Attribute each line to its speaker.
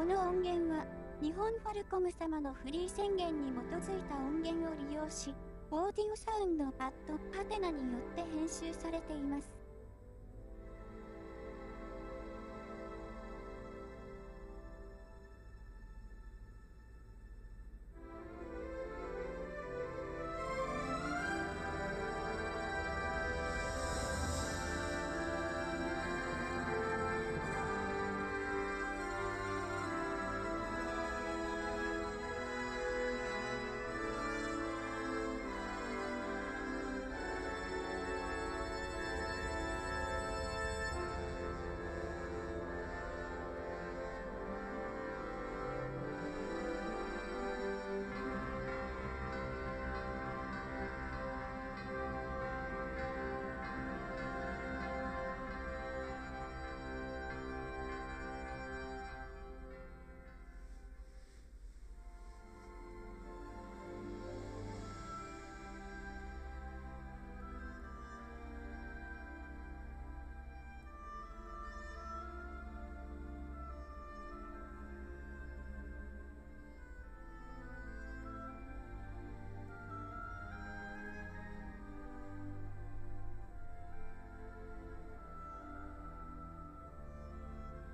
Speaker 1: この音源は、日本ファルコム様のフリー宣言に基づいた音源を利用し、オーディオサウンドパッドハテナによって編集されています。